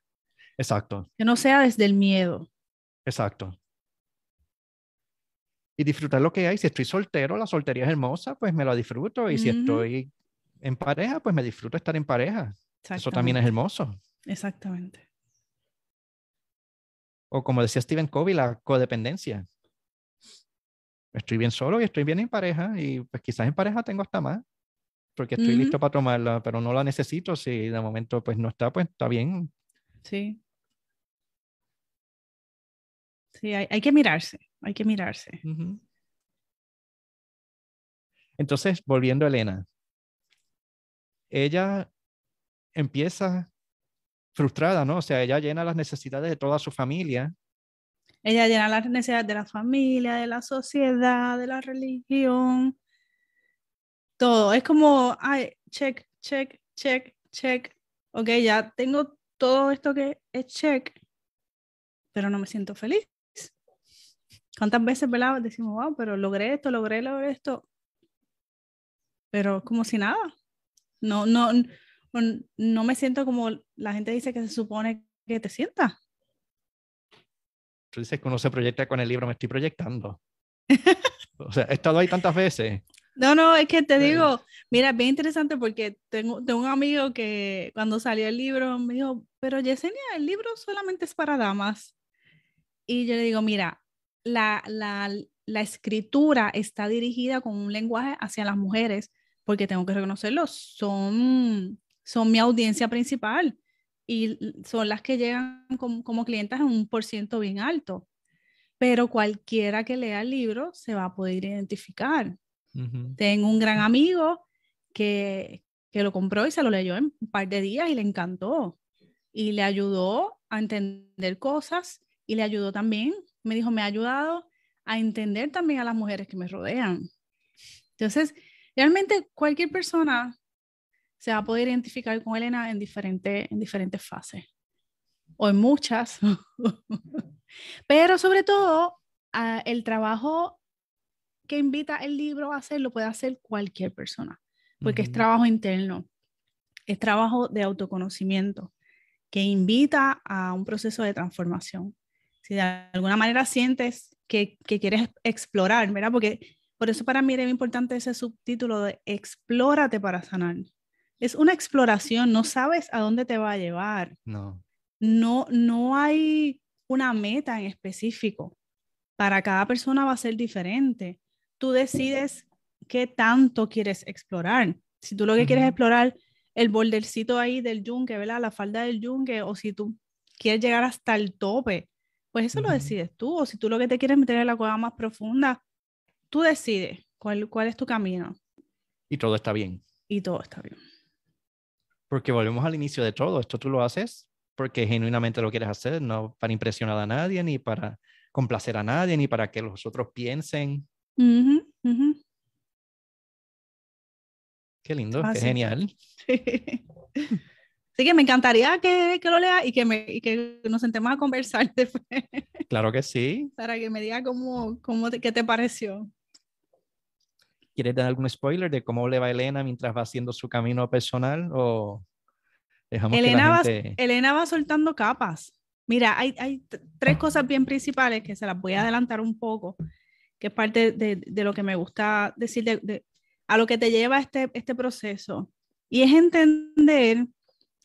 Exacto. Que no sea desde el miedo. Exacto. Y disfrutar lo que hay. Si estoy soltero, la soltería es hermosa, pues me la disfruto. Y si estoy en pareja, pues me disfruto estar en pareja. Eso también es hermoso. Exactamente. O como decía Stephen Covey, la codependencia. Estoy bien solo y estoy bien en pareja y pues quizás en pareja tengo hasta más porque estoy listo para tomarla, pero no la necesito. Si de momento pues no está, pues está bien. Sí. Sí, hay, que mirarse, hay que mirarse. Entonces, volviendo a Elena, ella empieza frustrada, ¿no? O sea, ella llena las necesidades de toda su familia. Ella llena las necesidades de la familia, de la sociedad, de la religión, todo. Es como, ay, check, check, check, check. Ok, ya tengo todo esto que es check, pero no me siento feliz. ¿Cuántas veces, verdad? Decimos, wow, pero logré esto, logré, logré esto. Pero como si nada no, no, no me siento como la gente dice que se supone que te sienta. Tú dices que uno se proyecta con el libro, me estoy proyectando. o sea, he estado ahí tantas veces. No, no, es que te digo, mira, es bien interesante porque tengo, tengo un amigo que cuando salió el libro me dijo, pero Yesenia, el libro solamente es para damas. Y yo le digo, mira, la, la, la escritura está dirigida con un lenguaje hacia las mujeres, porque tengo que reconocerlo, son, son mi audiencia principal y son las que llegan como, como clientas en un por ciento bien alto. Pero cualquiera que lea el libro se va a poder identificar. Tengo un gran amigo que, que lo compró y se lo leyó en un par de días y le encantó. Y le ayudó a entender cosas y le ayudó también, me dijo, me ha ayudado a entender también a las mujeres que me rodean. Entonces, realmente cualquier persona se va a poder identificar con Elena en, diferente, en diferentes fases, o en muchas, pero sobre todo el trabajo que invita el libro a hacer lo puede hacer cualquier persona, porque es trabajo interno, es trabajo de autoconocimiento que invita a un proceso de transformación. Si de alguna manera sientes que, que quieres explorar, ¿verdad? Porque por eso para mí era importante ese subtítulo de Explórate para sanar. Es una exploración, no sabes a dónde te va a llevar. No. No, no hay una meta en específico. Para cada persona va a ser diferente. Tú decides qué tanto quieres explorar. Si tú lo que quieres explorar el bordercito ahí del yunque, ¿verdad? La falda del yunque, o si tú quieres llegar hasta el tope, pues eso lo decides tú. O si tú lo que te quieres meter en la cueva más profunda, tú decides cuál, cuál es tu camino. Y todo está bien. Y todo está bien. Porque volvemos al inicio de todo. Esto tú lo haces porque genuinamente lo quieres hacer, no para impresionar a nadie, ni para complacer a nadie, ni para que los otros piensen. Qué lindo, qué genial. Así que me encantaría que, que lo lea y que, me, y que nos sentemos a conversar después. Claro que sí. Para que me diga cómo, cómo qué te pareció. ¿Quieres dar algún spoiler de cómo le va Elena mientras va haciendo su camino personal? O dejamos Elena, que va, Elena va soltando capas. Mira, hay, hay tres cosas bien principales que se las voy a adelantar un poco, que es parte de, de lo que me gusta decir, de, a lo que te lleva este, este proceso. Y es entender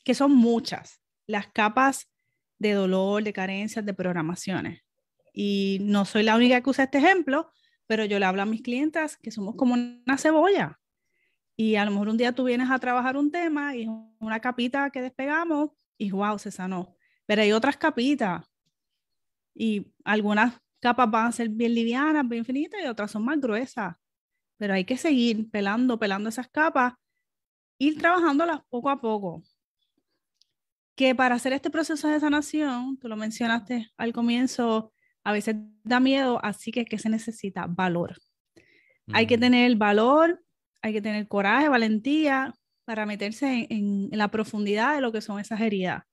que son muchas las capas de dolor, de carencias, de programaciones. Y no soy la única que usa este ejemplo, pero yo le hablo a mis clientas que somos como una cebolla. Y a lo mejor un día tú vienes a trabajar un tema y una capita que despegamos y wow, se sanó. Pero hay otras capitas y algunas capas van a ser bien livianas, bien finitas y otras son más gruesas. Pero hay que seguir pelando, pelando esas capas, ir trabajándolas poco a poco. Que para hacer este proceso de sanación, tú lo mencionaste al comienzo, a veces da miedo, así que ¿qué se necesita? Valor. Hay que mm. tener valor, hay que tener coraje, valentía para meterse en, la profundidad de lo que son esas heridas.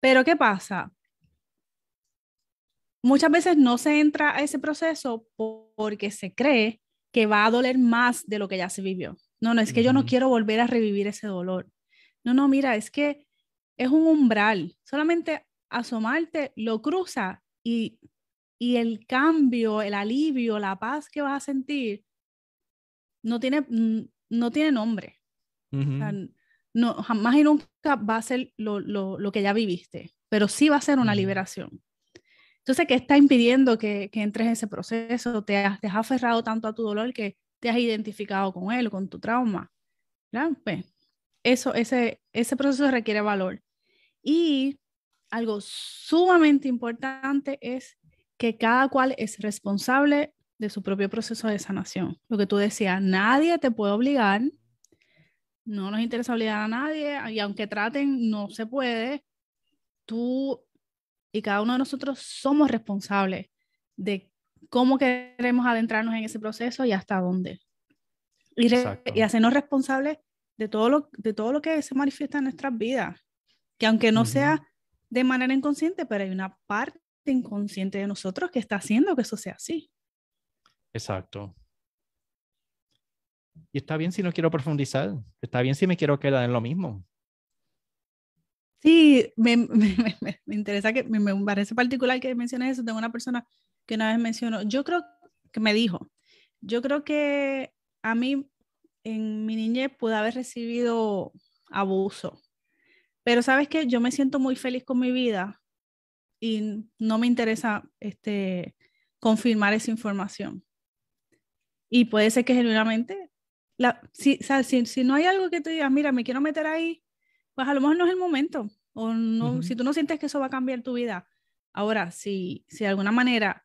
Pero ¿qué pasa? Muchas veces no se entra a ese proceso porque se cree que va a doler más de lo que ya se vivió. No, no, es que yo no quiero volver a revivir ese dolor. No, no, mira, es que es un umbral. Solamente asomarte lo cruza y, el cambio, el alivio, la paz que vas a sentir, no tiene, no tiene nombre. no, jamás y nunca va a ser lo, que ya viviste, pero sí va a ser una liberación. Entonces, ¿qué está impidiendo que, entres en ese proceso? Te has, te has, aferrado tanto a tu dolor que te has identificado con él, con tu trauma. Pues, eso, ese, ese proceso requiere valor. Y algo sumamente importante es que cada cual es responsable de su propio proceso de sanación. Lo que tú decías, nadie te puede obligar, no nos interesa obligar a nadie, y aunque traten, no se puede. Tú y cada uno de nosotros somos responsables de cómo queremos adentrarnos en ese proceso y hasta dónde. Y, y hacernos responsables de todo, lo, de todo lo que se manifiesta en nuestras vidas. Que aunque no sea de manera inconsciente, pero hay una parte inconsciente de nosotros que está haciendo que eso sea así. Exacto. Y está bien si no quiero profundizar, está bien si me quiero quedar en lo mismo. Sí, me, me, me, interesa que me, parece particular que menciones eso. Tengo una persona que una vez mencionó, yo creo que me dijo, yo creo que a mí en mi niñez pude haber recibido abuso pero sabes que yo me siento muy feliz con mi vida y no me interesa este, confirmar esa información. Y puede ser que genuinamente la, si, si, si, no hay algo que te diga, mira, me quiero meter ahí, pues a lo mejor no es el momento. O no, si tú no sientes que eso va a cambiar tu vida. Ahora, si, si de alguna manera,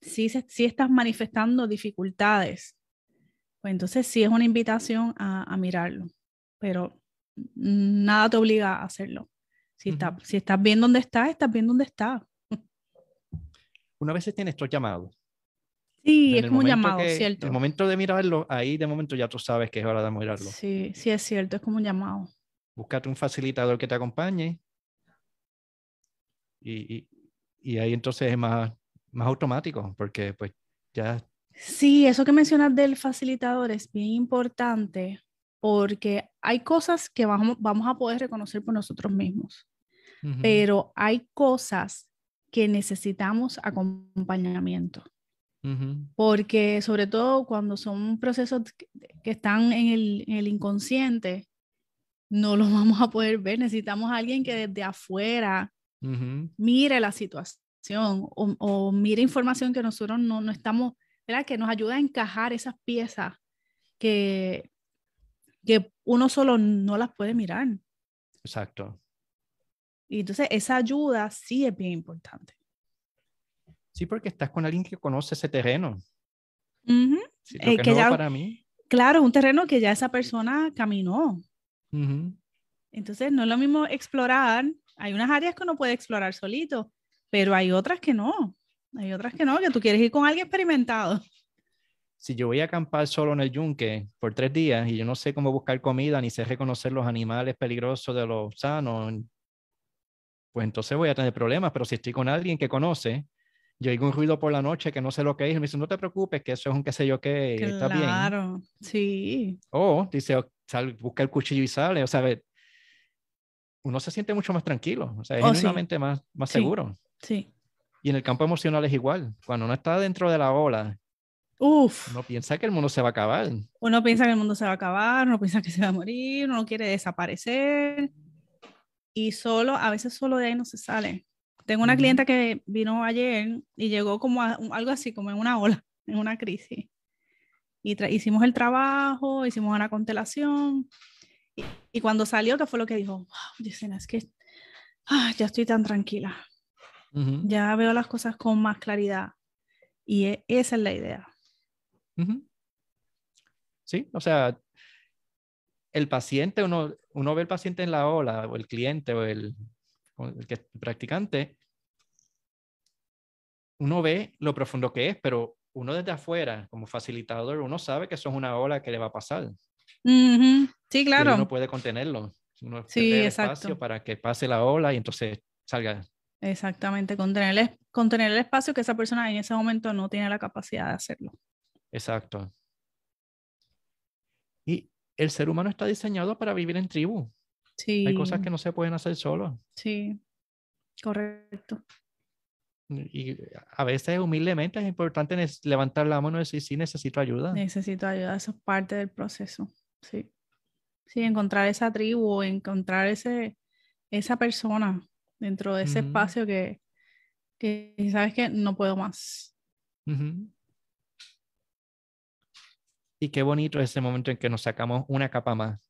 si, si estás manifestando dificultades, pues entonces sí es una invitación a, a mirarlo. Pero nada te obliga a hacerlo. Si, está, si estás bien donde estás, estás bien donde estás. Una vez tiene estos llamados. Sí, es como un llamado, cierto. El momento de mirarlo, ahí de momento ya tú sabes que es hora de mirarlo. Sí, sí es cierto, es como un llamado. Búscate un facilitador que te acompañe. Y, y, y ahí entonces es más, más automático, porque pues ya... Sí, eso que mencionas del facilitador es bien importante, porque hay cosas que vamos, vamos a poder reconocer por nosotros mismos, pero hay cosas que necesitamos acompañamiento. Porque sobre todo cuando son procesos que están en el, en el, inconsciente, no los vamos a poder ver. Necesitamos a alguien que desde afuera mire la situación o, o, mire información que nosotros no, no estamos, ¿verdad? que nos ayuda a encajar esas piezas que, que uno solo no las puede mirar. Exacto. Y entonces esa ayuda sí es bien importante. Sí, porque estás con alguien que conoce ese terreno. Eh, que, ya, para mí. Claro, un terreno que ya esa persona caminó. Entonces no es lo mismo explorar. Hay unas áreas que uno puede explorar solito, pero hay otras que no. Hay otras que no, que tú quieres ir con alguien experimentado si yo voy a acampar solo en el yunque por tres días y yo no sé cómo buscar comida ni sé reconocer los animales peligrosos de los sanos, pues entonces voy a tener problemas. Pero si estoy con alguien que conoce, yo oigo un ruido por la noche que no sé lo que es, y me dice, no te preocupes, que eso es un qué sé yo qué, está bien. Claro, sí. O dice, sal, busca el cuchillo y sale, o sea, uno se siente mucho más tranquilo, o sea, es oh, más, más seguro. Sí. Y en el campo emocional es igual. Cuando uno está dentro de la ola Uf. Uno piensa que el mundo se va a acabar. Uno piensa que el mundo se va a acabar, uno piensa que se va a morir, uno quiere desaparecer. Y solo, a veces solo de ahí no se sale. Tengo una clienta que vino ayer y llegó como a, algo así, como en una ola, en una crisis. Y hicimos el trabajo, hicimos una constelación. Y, cuando salió, ¿qué fue lo que dijo? Wow, Yesenia, es que ah, ya estoy tan tranquila. Ya veo las cosas con más claridad. Y e, esa es la idea. Sí, o sea, el paciente, uno, uno ve el paciente en la ola, o el cliente, o el, el, que, practicante, uno ve lo profundo que es, pero uno desde afuera, como facilitador, uno sabe que eso es una ola que le va a pasar. Sí, claro. Y uno puede contenerlo. Uno sí, exacto. espacio para que pase la ola y entonces salga. Exactamente, contener el, contener el espacio que esa persona en ese momento no tiene la capacidad de hacerlo. Exacto. Y el ser humano está diseñado para vivir en tribu. Sí. Hay cosas que no se pueden hacer solo. Sí, correcto. Y a veces humildemente es importante levantar la mano y decir, sí, necesito ayuda. Necesito ayuda, eso es parte del proceso. Sí. Sí, encontrar esa tribu, encontrar ese, esa persona dentro de ese espacio que, que sabes que no puedo más. Y qué bonito ese momento en que nos sacamos una capa más.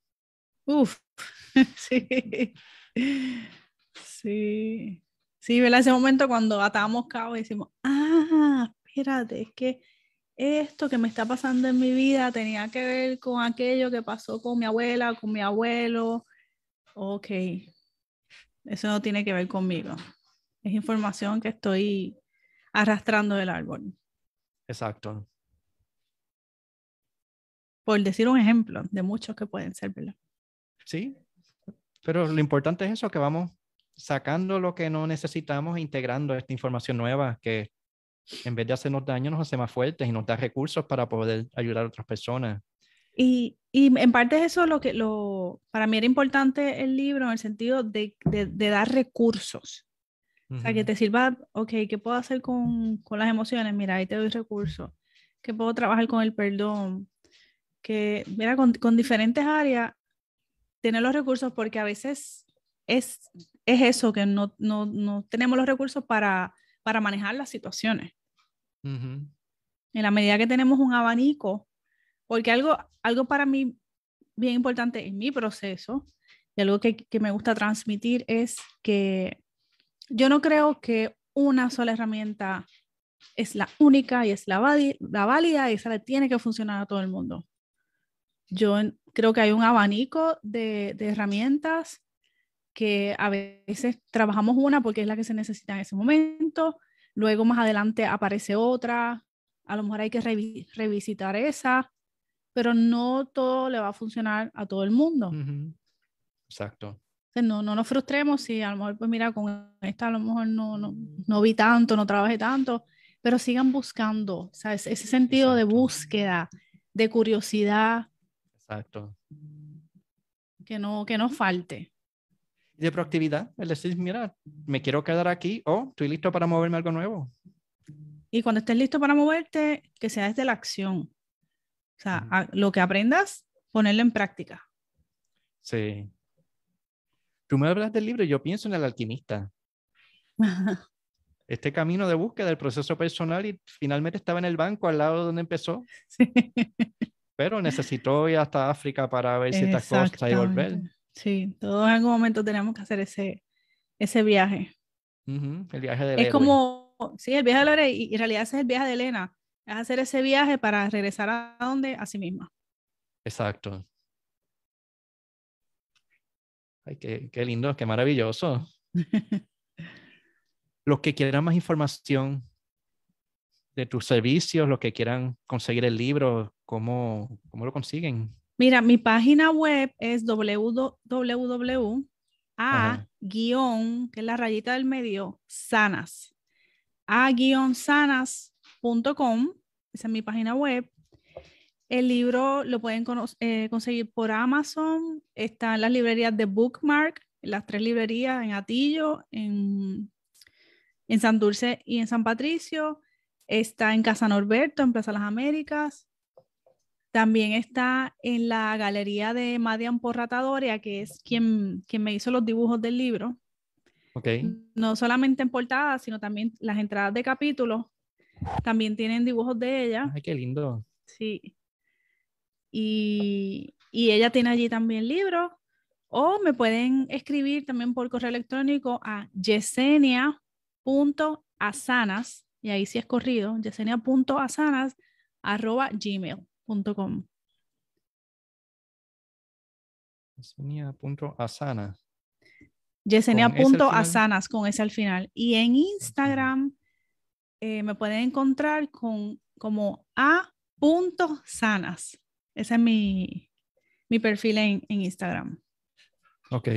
Uf, sí. Sí. Sí, ¿verdad? Ese momento cuando atamos cabo y decimos, ah, espérate, es que esto que me está pasando en mi vida tenía que ver con aquello que pasó con mi abuela, con mi abuelo. Ok, eso no tiene que ver conmigo. Es información que estoy arrastrando del árbol. Exacto por decir un ejemplo de muchos que pueden ser, ¿verdad? Sí, pero lo importante es eso, que vamos sacando lo que no necesitamos, integrando esta información nueva que en vez de hacernos daño nos hace más fuertes y nos da recursos para poder ayudar a otras personas. Y, y en parte es eso lo que lo, para mí era importante el libro en el sentido de, de, dar recursos. O sea, que te sirva, ok, ¿qué puedo hacer con, con las emociones? Mira, ahí te doy recursos. ¿Qué puedo trabajar con el perdón? que, mira, con, con, diferentes áreas, tener los recursos, porque a veces es, es eso, que no, no, no tenemos los recursos para, para manejar las situaciones. En la medida que tenemos un abanico porque algo, algo para mí bien importante en mi proceso y algo que, que me gusta transmitir es que yo no creo que una sola herramienta es la única y es la, la válida y esa le tiene que funcionar a todo el mundo. Yo creo que hay un abanico de, de herramientas que a veces trabajamos una porque es la que se necesita en ese momento, luego más adelante aparece otra, a lo mejor hay que revisitar esa, pero no todo le va a funcionar a todo el mundo. Exacto. no, no nos frustremos si a lo mejor, pues mira, con esta a lo mejor no, no, no vi tanto, no trabajé tanto, pero sigan buscando, ¿sabes? Ese sentido de búsqueda, de curiosidad. Exacto. Que no, que no falte. De proactividad, es decir, mira, me quiero quedar aquí o estoy listo para moverme algo nuevo. Y cuando estés listo para moverte, que sea desde la acción. O sea, lo que aprendas, ponerlo en práctica. Sí. Tú me hablas del libro y yo pienso en el alquimista. este camino de búsqueda del proceso personal y finalmente estaba en el banco al lado donde empezó. Sí. Pero necesitó ir hasta África para ver ciertas cosas y volver. Sí, todos en algún momento tenemos que hacer ese, ese viaje. el viaje de Es como, sí, el viaje de Lore, y en realidad ese es el viaje de Elena, es hacer ese viaje para regresar a donde, a sí misma. Exacto. Ay, qué, qué lindo, qué maravilloso. los que quieran más información de tus servicios, los que quieran conseguir el libro, ¿cómo, cómo lo consiguen? Mira, mi página web es www.a guion, que es la rayita del medio, sanas. a-sanas.com, esa es mi página web. El libro lo pueden eh, conseguir por Amazon, está en las librerías de Bookmark, en las tres librerías, en Atillo, en, en San Dulce y en San Patricio. Está en Casa Norberto, en Plaza Las Américas. También está en la galería de Madian Porratadoria, que es quien, quien me hizo los dibujos del libro. Okay. No solamente en portada, sino también las entradas de capítulos. También tienen dibujos de ella. Ay, qué lindo. Sí. Y, y ella tiene allí también libros. O me pueden escribir también por correo electrónico a yesenia.asanas, y ahí sí es corrido, yesenia.asanas, arroba gmail. .com. Yesenia.asanas. Yesenia.asanas con ese al final. Y en Instagram eh, me pueden encontrar con como a.sanas. Ese es mi, mi perfil en, en Instagram. Ok.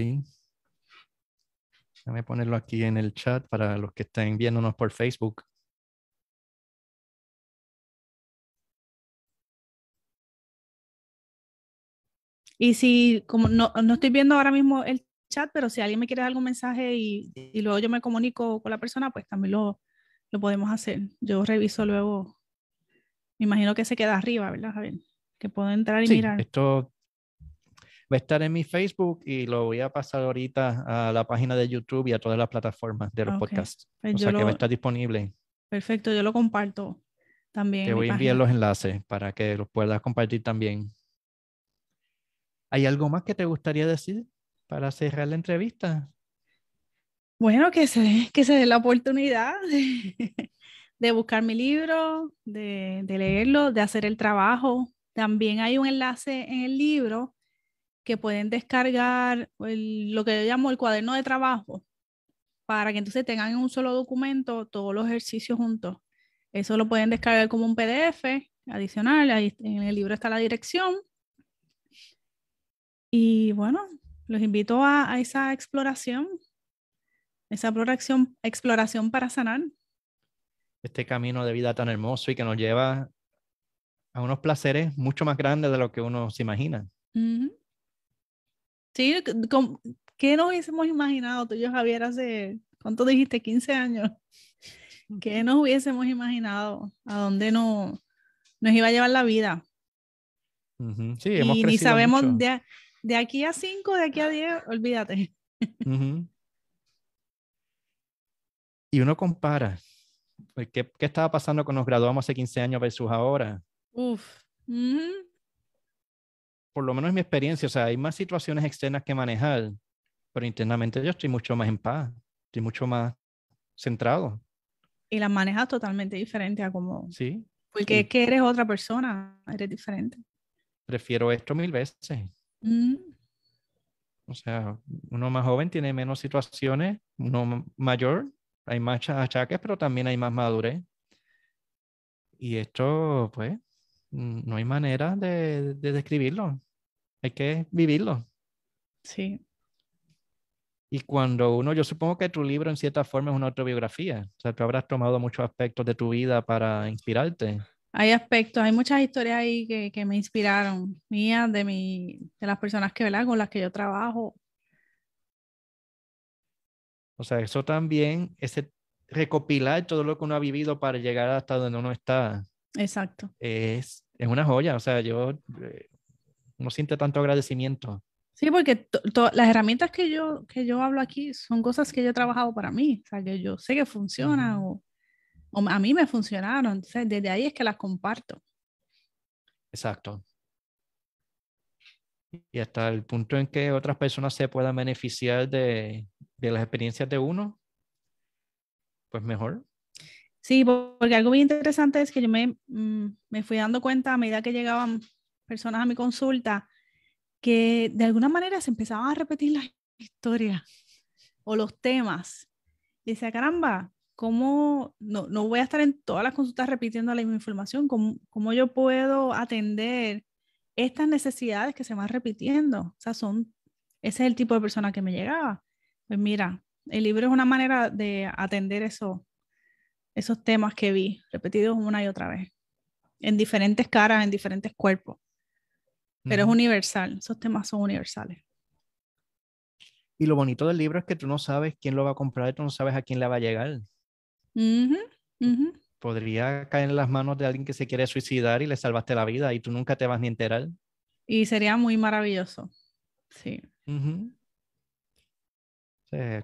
Déjame ponerlo aquí en el chat para los que estén viéndonos por Facebook. Y si, como no, no estoy viendo ahora mismo el chat, pero si alguien me quiere dar algún mensaje y, y luego yo me comunico con la persona, pues también lo, lo podemos hacer. Yo reviso luego, me imagino que se queda arriba, ¿verdad, Javier? Que puedo entrar y sí, mirar. Esto va a estar en mi Facebook y lo voy a pasar ahorita a la página de YouTube y a todas las plataformas de los okay. podcasts. Pues o sea que va a estar disponible. Perfecto, yo lo comparto también. Te voy a enviar los enlaces para que los puedas compartir también. ¿Hay algo más que te gustaría decir para cerrar la entrevista? Bueno, que se, que se dé la oportunidad de, buscar mi libro, de, de, leerlo, de hacer el trabajo. También hay un enlace en el libro que pueden descargar el, lo que yo llamo el cuaderno de trabajo para que entonces tengan en un solo documento todos los ejercicios juntos. Eso lo pueden descargar como un PDF adicional. En el libro está la dirección y bueno, los invito a, a esa exploración, esa exploración, exploración para sanar. Este camino de vida tan hermoso y que nos lleva a unos placeres mucho más grandes de lo que uno se imagina. Uh -huh. Sí, ¿qué nos hubiésemos imaginado tú y yo, Javier, hace, ¿cuánto dijiste? 15 años. ¿Qué nos hubiésemos imaginado? ¿A dónde no, nos iba a llevar la vida? Uh -huh. Sí, hemos y ni sabemos mucho. de, de aquí a 5, de aquí a 10, olvídate. Uh -huh. Y uno compara. ¿Qué, ¿Qué, estaba pasando cuando nos graduamos hace 15 años versus ahora? Uf. Uh -huh. por lo menos en mi experiencia, o sea, hay más situaciones externas que manejar, pero internamente yo estoy mucho más en paz, estoy mucho más centrado. Y las manejas totalmente diferente a como... Sí. Porque sí. es que eres otra persona, eres diferente. Prefiero esto mil veces. Mm, O sea, uno más joven tiene menos situaciones, uno mayor, hay más cha- achaques, pero también hay más madurez. Y esto, pues, mm, no hay manera de, de describirlo. Hay que vivirlo. sí, Y cuando uno, yo supongo que tu libro en cierta forma es una autobiografía. O sea, tú habrás tomado muchos aspectos de tu vida para inspirarte. hay aspectos, hay muchas historias ahí que, que me inspiraron, mías, de, mi, de las personas que, ¿verdad? con las que yo trabajo. O sea, eso también, ese recopilar todo lo que uno ha vivido para llegar hasta donde uno está, Exacto. es, es una joya. O sea, yo, eh, uno siente tanto agradecimiento. Sí, porque las herramientas que yo, que yo hablo aquí son cosas que yo he trabajado para mí, o sea, que yo sé que funcionan o, o a mí me funcionaron, entonces desde ahí es que las comparto. Exacto. Y hasta el punto en que otras personas se puedan beneficiar de, de las experiencias de uno, pues mejor. Sí, po- porque algo bien interesante es que yo me, mm, me fui dando cuenta a medida que llegaban personas a mi consulta que de alguna manera se empezaban a repetir las historias o los temas. Y decía, caramba, ¿cómo no, no voy a estar en todas las consultas repitiendo la misma información? ¿Cómo, cómo yo puedo atender estas necesidades que se van repitiendo? O sea, son, ese es el tipo de persona que me llegaba. Pues mira, el libro es una manera de atender eso, esos temas que vi repetidos una y otra vez, en diferentes caras, en diferentes cuerpos, pero es universal, esos temas son universales. Y lo bonito del libro es que tú no sabes quién lo va a comprar, tú no sabes a quién le va a llegar. Ujú, ujú. Podría caer en las manos de alguien que se quiere suicidar y le salvaste la vida y tú nunca te vas ni a enterar. Y sería muy maravilloso. Sí. O sea,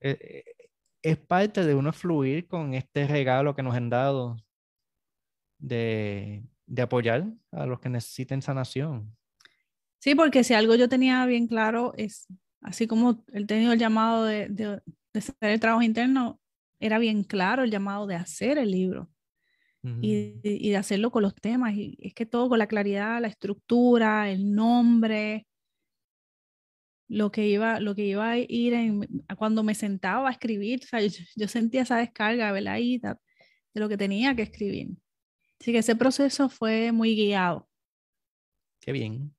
eh, eh, es parte de uno fluir con este regalo que nos han dado de, de apoyar a los que necesiten sanación. sí, porque si algo yo tenía bien claro es, así como he tenido el llamado de, de, de hacer el trabajo interno, era bien claro el llamado de hacer el libro. y, Ujú. y de hacerlo con los temas. Y es que todo con la claridad, la estructura, el nombre, lo que iba, lo que iba a ir en, cuando me sentaba a escribir, o sea, yo, yo sentía esa descarga, ¿verdad? Y de, de lo que tenía que escribir. Así que ese proceso fue muy guiado. Qué bien.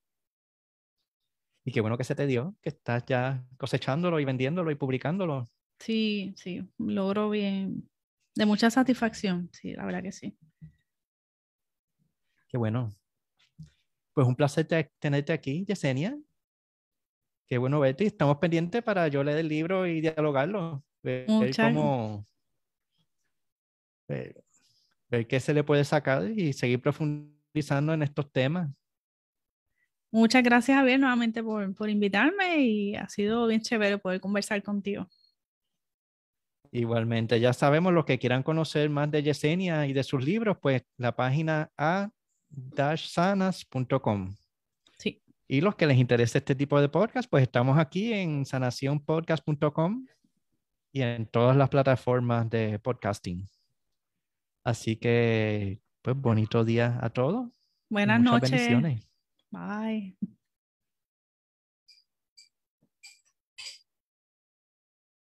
Y qué bueno que se te dio, que estás ya cosechándolo y vendiéndolo y publicándolo. Sí, sí, logro bien, de mucha satisfacción, sí, la verdad que sí. Qué bueno. Pues un placer te- tenerte aquí, Yesenia. Qué bueno verte. Estamos pendientes para yo leer el libro y dialogarlo. Ver Muchas- cómo. Ver, ver qué se le puede sacar y seguir profundizando en estos temas. Muchas gracias, Javier, nuevamente por, por invitarme y ha sido bien chévere poder conversar contigo. Igualmente, ya sabemos los que quieran conocer más de Yesenia y de sus libros, pues la página a-sanas.com. Sí. Y los que les interese este tipo de podcast, pues estamos aquí en sanacionpodcast.com y en todas las plataformas de podcasting. Así que, pues bonito día a todos. Buenas noches. bendiciones. Bye.